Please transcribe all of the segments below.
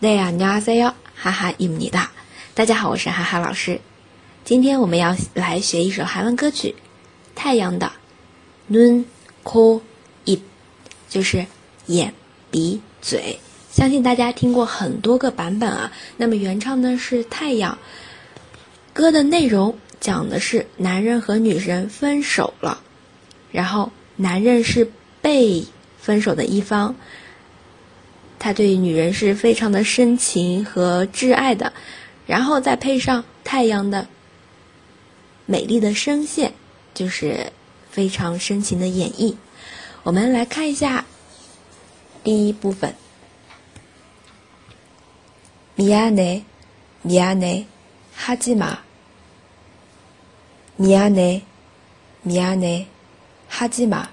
对呀你二三幺哈哈一母一大大家好我是哈哈老师。今天我们要来学一首韩文歌曲。太阳的 nun ko i，就是眼鼻嘴。相信大家听过很多个版本啊。那么原唱呢是太阳。歌的内容讲的是男人和女人分手了。然后男人是被分手的一方。他对女人是非常的深情和挚爱的，然后再配上太阳的美丽的声线，就是非常深情的演绎。我们来看一下第一部分。미안해미안해하지마미안해미안해하지마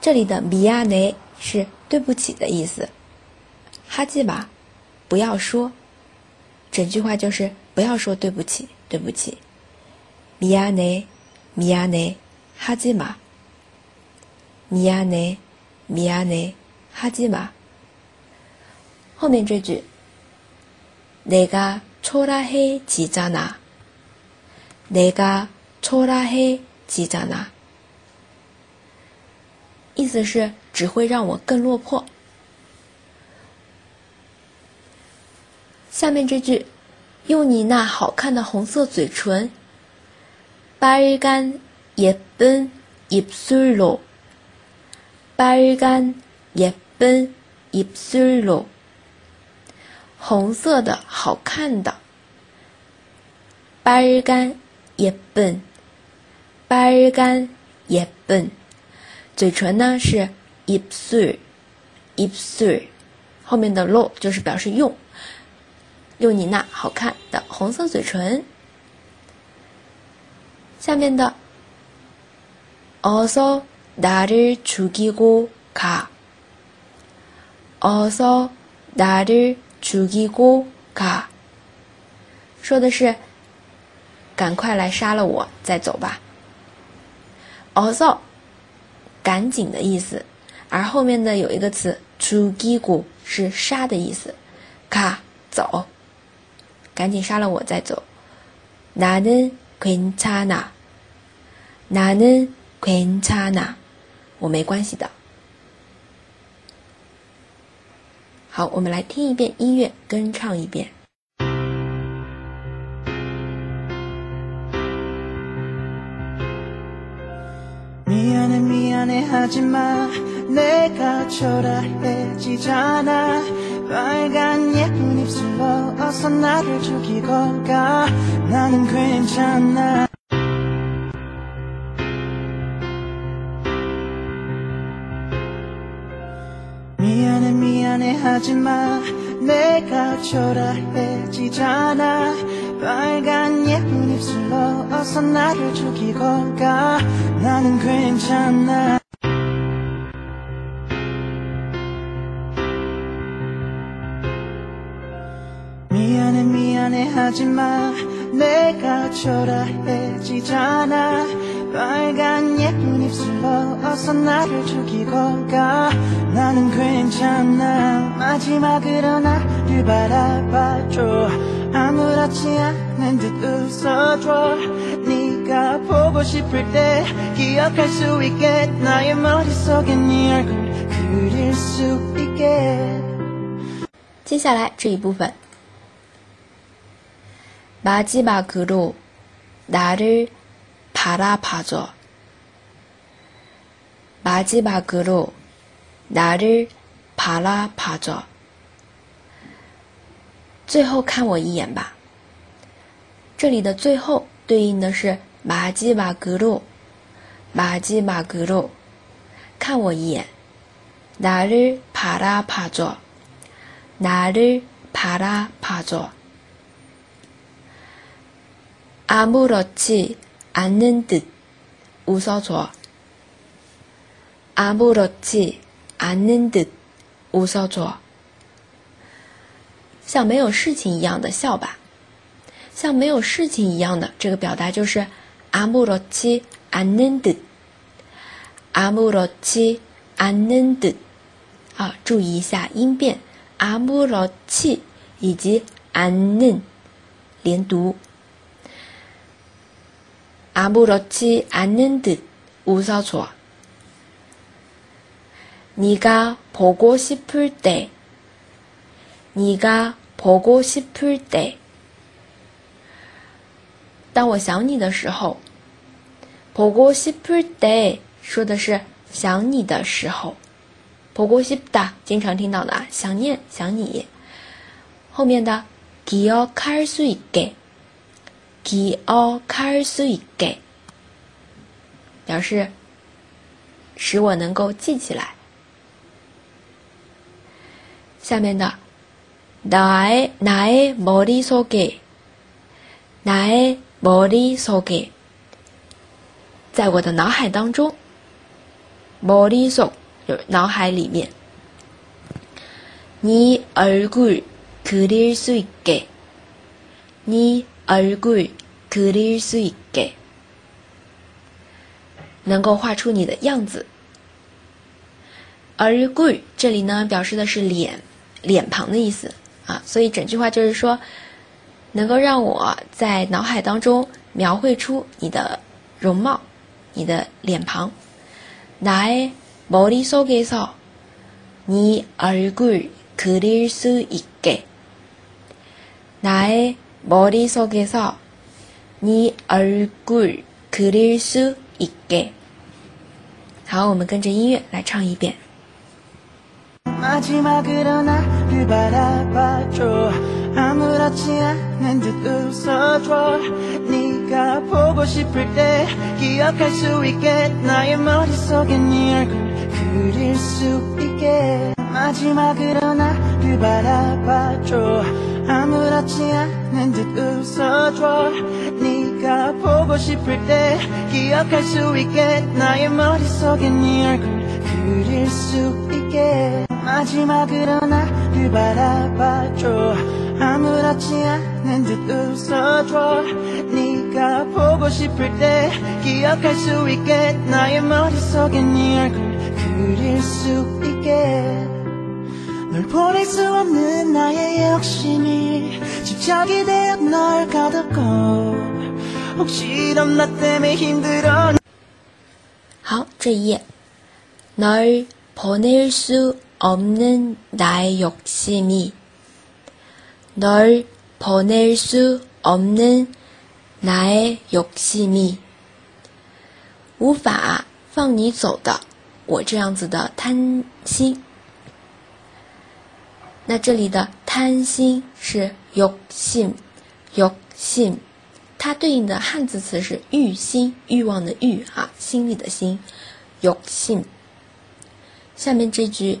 这里的미안해是。 对不起的意思，哈基玛，不要说，整句话就是不要说对不起，对不起。米亚内，米亚内，哈基玛，米亚内，米亚内，哈基玛。后面这句，내가초라해지잖 아， 내가초라해지잖 아， 意思是。只会让我更落魄。下面这句，用你那好看的红色嘴唇，빨간예쁜입술 로， 빨간예쁜입술 로， 红色的好看的，빨간예 쁜， 빨간예 쁜， 嘴唇呢是。입 술， 입 술， 后面的 lo 就是表示用，用你那好看的红色嘴唇。下面的어서나를죽이고 가， 어서나를죽이고 가， 说的是赶快来杀了我再走吧。어서 赶紧的意思。而后面的有一个词“出击鼓”是杀的意思，卡走，赶紧杀了我再走。나는괜찮 아， 나는괜찮 아， 我没关系的。好，我们来听一遍音乐，跟唱一遍。 미안해하지마. 내가 초라해지잖아. 빨간 예쁜 입술로 어서 나를 죽이고 가. 나는 괜찮아. 미안해 미안해 하지마. 내가 초라해지잖아 빨간 예쁜 입술로 어서 나를 죽이고 가 나는 괜찮아. 미안해 미안해 하지마. 내가 초라해지잖아. 빨간 예쁜 입술로 어서 나를 죽이고 가 나는 괜찮아. 마지막으로 나를 바라봐줘 아무렇지 않은 듯 웃어줘 네가 보고 싶을 때 기억할 수 있게 나의 머릿속에 네 얼굴 그릴 수 있게 接下来这一部分 마지막으로 나를 바라봐줘. 마지막으로 나를 바라봐줘. 最后看我一眼吧。这里的最后对应的是 마지막으로 마지막으로 看我一眼 나를 바라봐줘. 나를 바라봐줘. 아무렇지 않는 듯 웃어줘. 아무렇지 않는 듯 웃어줘. 像没有事情一样的笑吧。像没有事情一样的这个表达就是 아무렇지 않는 듯. 아무렇지 않는 듯. 啊，注意一下音变。 阿姆罗奇以及安嫩连读。阿姆罗奇安嫩的无少错。你가보고싶을 때， 你가보고싶을 때， 当我想你的时候，보고싶을 때， 说的是想你的时候。보고싶 다， 经常听到的啊，想念，想你。后面的기억할수있 게， 기억할수있 게， 表示使我能够记起来。下面的， 나의나의머리속 에， 나의머리속 에， 在我的脑海当中，머리속就脑海里面，네얼굴그릴수있 게， 네얼굴그릴수있 게， 能够画出你的样子。얼굴这里呢，表示的是脸。脸庞的意思 啊，所以整句话就是说，能够让我在脑海当中描绘出你的容貌，你的脸庞。나의머리속에서네얼굴그릴수있 게， 나의머리속에서네얼굴그릴수있 게。 好，我们跟着音乐来唱一遍。 마지막으로 나를 바라봐 줘. 아무렇지 않은 듯 웃어줘. 네가 보고 싶을 때 기억할 수 있게 나의 머릿속에 네 얼굴 그릴 수 있게. 마지막으로 나를 바라봐줘. 아무렇지 않은 듯 웃어줘. 네가 보고 싶을 때 기억할 수 있게 나의 머릿속에 네 얼굴 그릴 수 있게. 마지막으로 나 를 바라봐줘 아무렇지 않은 듯 웃어줘 네가 보고 싶을 때 기억할 수 있게 나의 머릿속에 네 얼굴 그릴 수 있게 널 보낼 수 없는 나의 욕심이 집착이 되어 널 가뒀고 혹시 넌나 때문에 힘들어 好这一页널 보낼 수 없는 나의 욕심이 널 보낼 수 없는 나의 욕심이 无法放你走的我这样子的贪心。那这里的贪心是 욕심，욕심，它对应的汉字词是欲心，欲望的欲啊，心里的心，욕심。下面这句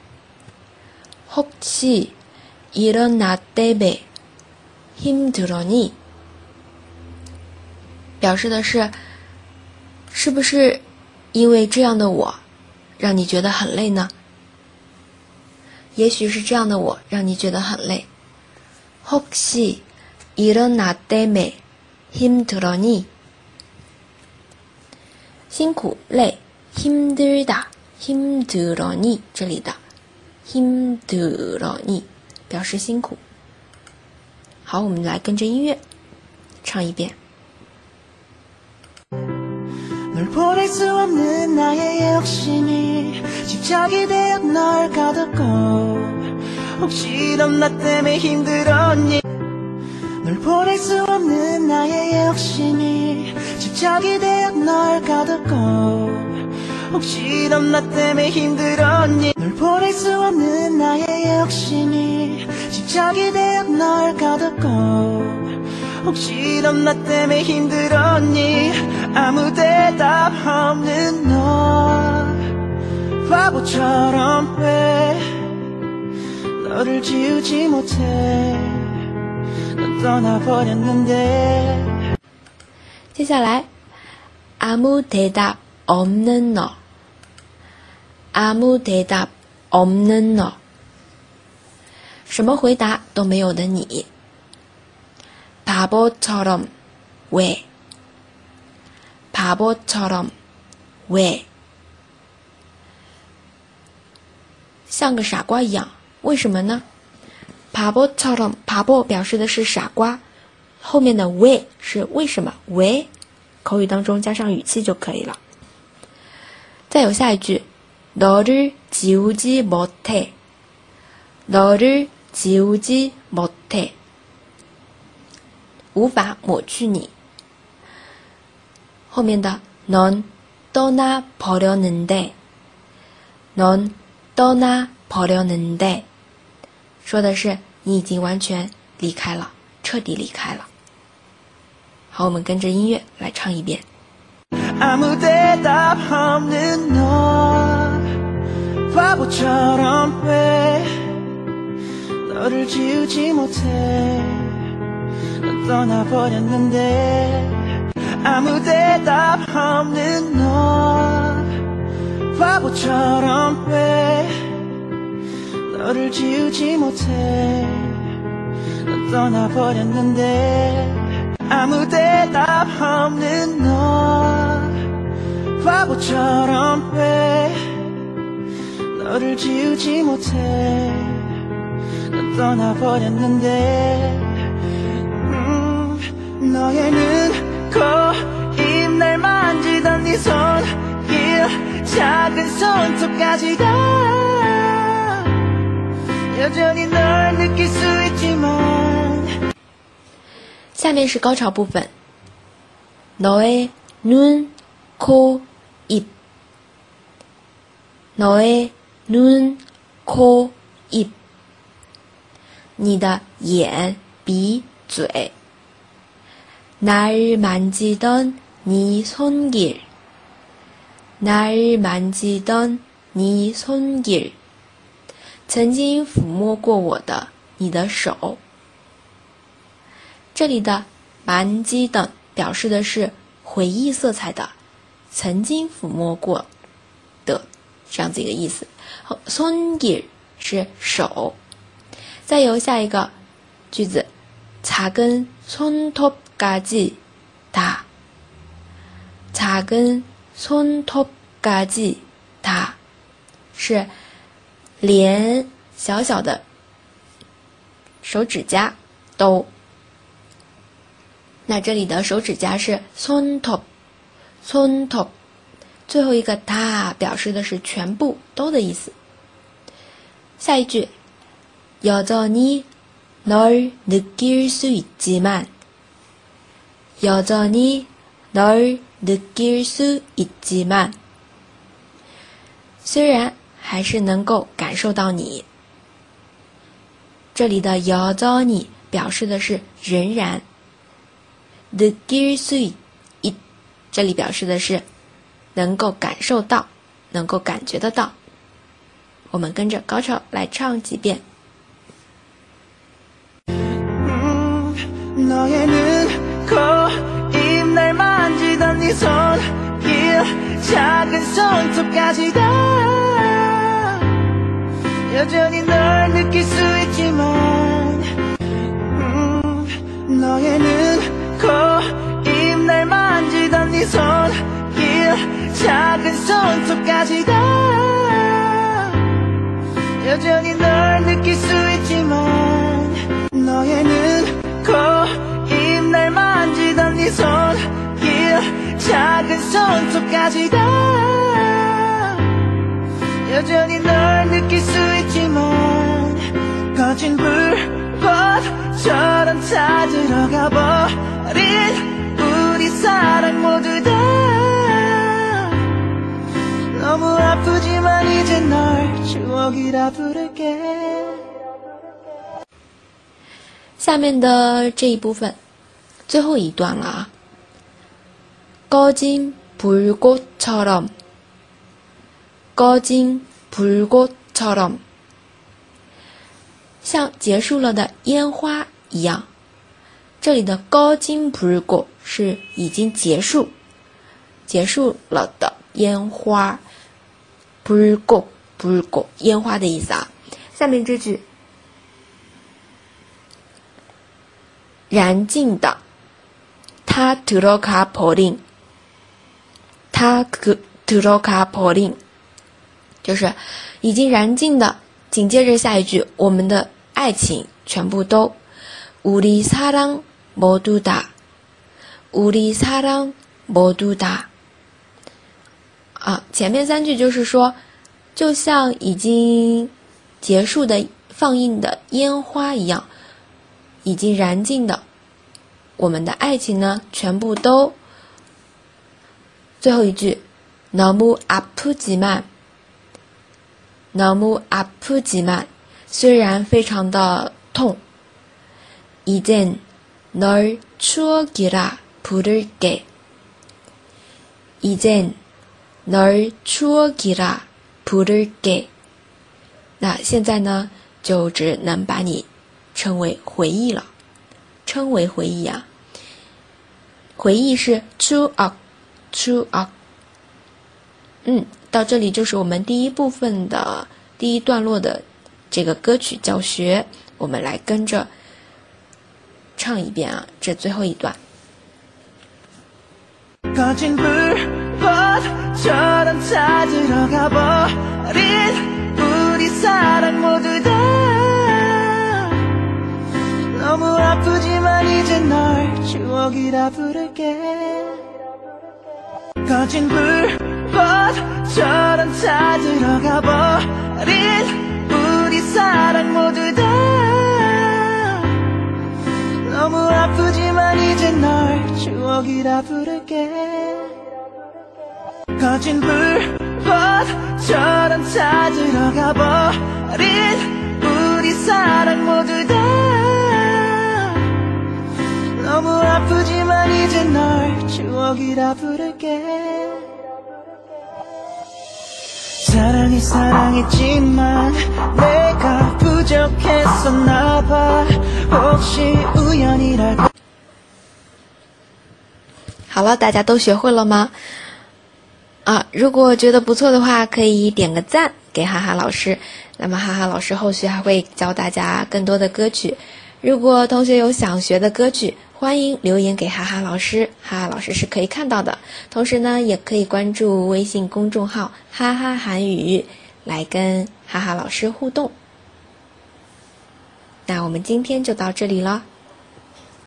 혹시 이런 나 때문에 힘들어니 表示的是是不是因为这样的我让你觉得很累呢也许是这样的我让你觉得很累 혹시 이런 나 때문에 힘들어니 辛苦累 힘들다 힘들어니 这里的 힘들어니 表示辛苦。好，我们来跟着音乐唱一遍。 널 보낼 수 없는 나의 욕심이 집착이 되어 널 가뒀고 혹시 넌나 때문에 힘들었니 널 보낼 수 없는 나의 욕심이 집착이 되어 널 가뒀고 혹시 넌나 때문에 힘들었니 널 보낼 수 없는 나의 욕심이 집착이 되어 널 가뒀고 혹시 넌나 때문에 힘들었니 아무 대답 없는 너 바보처럼 왜 너를 지우지 못해 넌 떠나버렸는데 接下来 아무 대답 없는 너 아무 대답 없는 너 什么回答都没有的你 바보처럼 왜 바보처럼 왜像个傻瓜一样，为什么呢？바보처럼바보表示的是傻瓜，后面的왜是为什么？왜口语当中加上语气就可以了。再有下一句， 너를지우지못 해， 너를지우지못 해， 无法抹去你。后面的넌떠나버렸는 데， 넌 떠나버렸는 데， 说的是你已经完全离开了，彻底离开了。好，我们跟着音乐来唱一遍。아무대답없는너 바보처럼 왜 너를 지우지 못해 넌 떠나버렸는데 아무 대답 없는 너 바보처럼 왜 너를 지우지 못해. 넌 떠나버렸는데 아무 대답 없는 너 바보처럼 왜 너를 지우지 못해 넌 떠나버렸는데 음, 너의 눈, 코, 입날 만지던 네손 작은 손톱까지다 여전히 널 느낄 수 있지만 下面是高潮部分 너의 눈, 코, 입 너의 눈, 코, 입 你的眼鼻嘴날 만지던 네 손길 날 만지던 네 손길， 曾经抚摸过我的你的手。这里的만지 던， 表示的是回忆色彩的，曾经抚摸过的 这样子一个意思。손길是手，再有下一个句子，擦根손톱까지 다， 擦根손톱까지다是连小小的手指甲都。那这里的手指甲是손 톱， 손 톱， 最后一个다表示的是全部都的意思。下一句，여전히널느낄수있지 만， 여전히널느낄수있지 만， 虽然还是能够感受到你。这里的여전히表示的是仍然。느낄수 있， 这里表示的是 能够感受到，能够感觉得到。我们跟着高潮来唱几遍。 작은 손톱까지 다 여전히 널 느낄 수 있지만 음, 너의 눈, 코, 입 날 만지던 네 손길 작은 손톱까지 다. 여전히 널 느낄 수 있지만 너의 눈, 코, 입날 만지던 네 손길 작은 손톱까지 다. 여전히 널 느낄 수 있지만 거진 불꽃처럼 다 들어가 버린 우리 사랑 모두 다 너무 아프지만 이제 널 추억이라 부를게 下面的这一部分最后一段了啊 꺼진 불꽃처럼 꺼진 불꽃처럼 像结束了的烟花一样。这里的高金不是过，是已经结束、结束了的烟花， 不是过，不是过烟花的意思啊。下面这句，燃尽的，他들어가버 린， 他그들어가버 린， 就是已经燃尽的。紧接着下一句，我们的爱情全部都우리사랑 모두 다， 우리사랑모두 다。 啊，前面三句就是说，就像已经结束的放映的烟花一样，已经燃尽的，我们的爱情呢，全部都。最后一句，너무아프지 만， 너무아프지 만， 虽然非常的痛，이젠널추억이라부를 게， 이젠 널추억이라부를 게。 那现在呢，就只能把你称为回忆了，称为回忆啊。回忆是 추억 추 억。 嗯，到这里就是我们第一部分的第一段落的这个歌曲教学，我们来跟着。唱一遍啊，这最后一段。 너무 아프지만 이제 널 추억이라 부를게 거진 불꽃처럼 찾으러 가버린 우리 사랑 모두 다 너무 아프지만 이제 널 추억이라 부를게 사랑해사랑했지만내가부족했었나봐혹시우연이랄까好了，大家都学会了吗？ 啊，如果觉得不错的话，可以点个赞给哈哈老师。那么哈哈老师后续还会教大家更多的歌曲。如果同学有想学的歌曲，欢迎留言给哈哈老师，哈哈老师是可以看到的。同时呢，也可以关注微信公众号“哈哈韩语”来跟哈哈老师互动。那我们今天就到这里了。